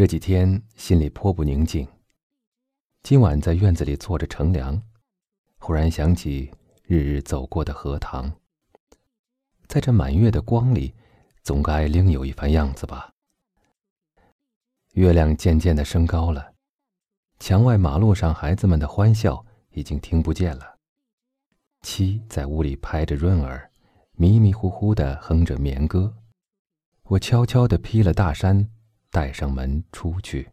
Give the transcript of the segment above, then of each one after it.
这几天心里颇不宁静。今晚在院子里坐着乘凉，忽然想起日日走过的荷塘。在这满月的光里，总该另有一番样子吧。月亮渐渐的升高了，墙外马路上孩子们的欢笑已经听不见了。七在屋里拍着闰儿，迷迷糊糊的哼着眠歌。我悄悄的披了大衫，带上门出去。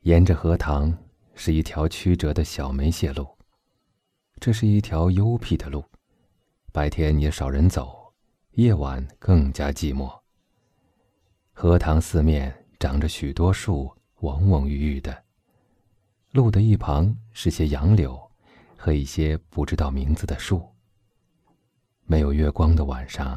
沿着荷塘是一条曲折的小梅泄路，这是一条幽僻的路，白天也少人走，夜晚更加寂寞。荷塘四面长着许多树，蓊蓊郁郁的。路的一旁是些杨柳，和一些不知道名字的树。没有月光的晚上，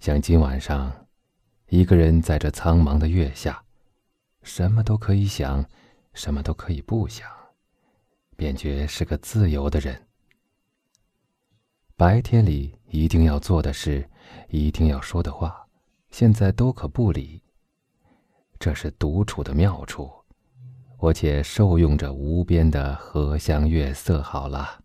像今晚上，一个人在这苍茫的月下。什么都可以想，什么都可以不想，便觉是个自由的人。白天里一定要做的事，一定要说的话，现在都可不理。这是独处的妙处，我且受用着无边的荷香月色好了。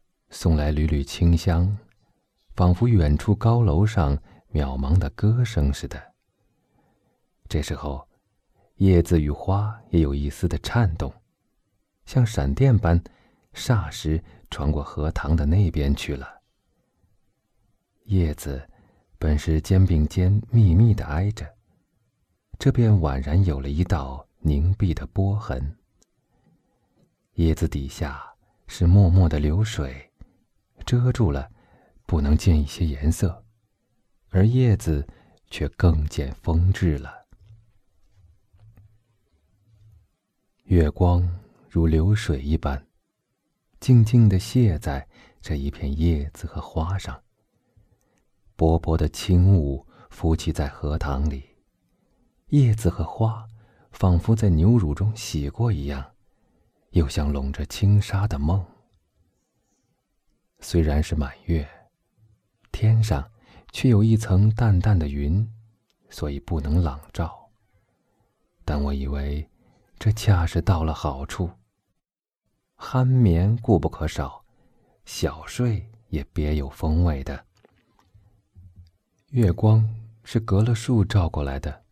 送来缕缕清香，仿佛远处高楼上渺茫的歌声似的。这时候，叶子与花也有一丝的颤动，像闪电般，霎时传过荷塘的那边去了。叶子本是肩并肩密密的挨着，这便宛然有了一道凝碧的波痕。叶子底下是脉脉的流水，遮住了，不能见一些颜色，而叶子却更见风致了。月光如流水一般，静静地泻在这一片叶子和花上。薄薄的轻雾浮起在荷塘里，叶子和花仿佛在牛乳中洗过一样，又像笼着轻纱的梦。虽然是满月，天上却有一层淡淡的云，所以不能朗照。但我以为。这恰是到了好处。酣眠固不可少，小睡也别有风味的。月光是隔了树照过来的，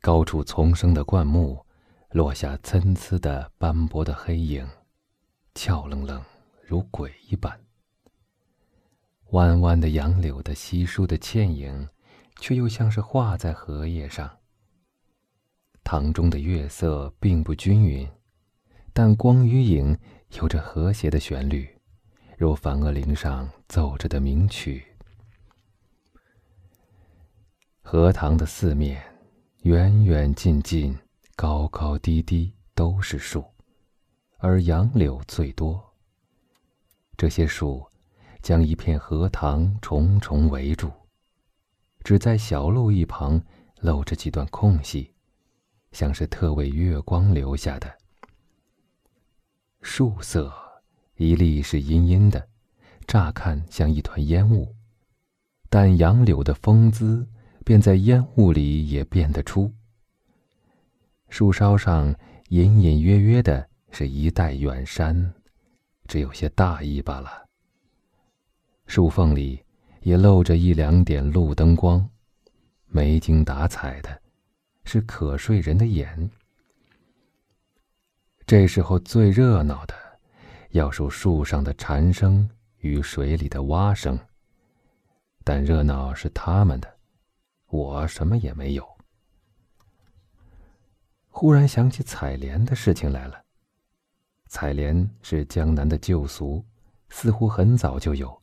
高处丛生的灌木，落下参差的斑驳的黑影，俏愣愣如鬼一般。弯弯的杨柳的稀疏的倩影，却又像是画在荷叶上。塘中的月色并不均匀，但光与影有着和谐的旋律，如梵婀铃上奏着的名曲。荷塘的四面，远远近近，高高低低，都是树，而杨柳最多。这些树将一片荷塘重重围住，只在小路一旁露着几段空隙。像是特为月光留下的。树色一粒是阴阴的，乍看像一团烟雾，但杨柳的风姿便在烟雾里也辨得出。树梢上隐隐约约的是一带远山，只有些大意罢了。树缝里也露着一两点路灯光，没精打采的，是可睡人的眼。这时候最热闹的，要数树上的蝉声与水里的蛙声。但热闹是他们的，我什么也没有。忽然想起采莲的事情来了。采莲是江南的旧俗，似乎很早就有，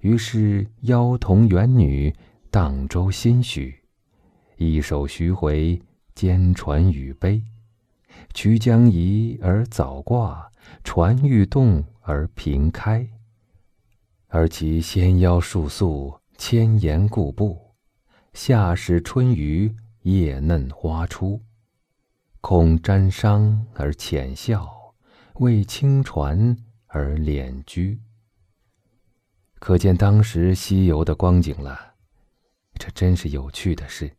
于是妖童元女荡舟心许，一首徐回，兼传语悲。”曲将移而早挂，船欲动而平开。而其纤腰束素，千岩固步。夏始春余，叶嫩花初。恐沾裳而浅笑，为轻船而敛居。可见当时西游的光景了。这真是有趣的事。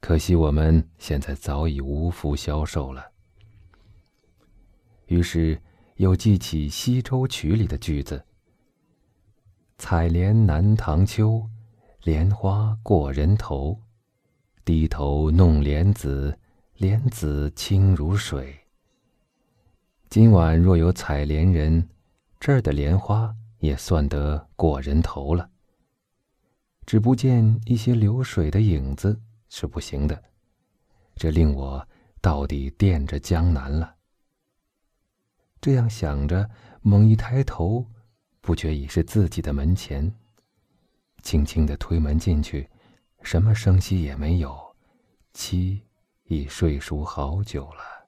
可惜我们现在早已无福消受了。于是又记起《西洲曲》里的句子：“采莲南塘秋，莲花过人头。低头弄莲子，莲子清如水。”今晚若有采莲人，这儿的莲花也算得过人头了。只不见一些流水的影子。是不行的，这令我到底惦着江南了。这样想着，猛一抬头，不觉已是自己的门前。轻轻的推门进去，什么声息也没有，妻已睡熟好久了。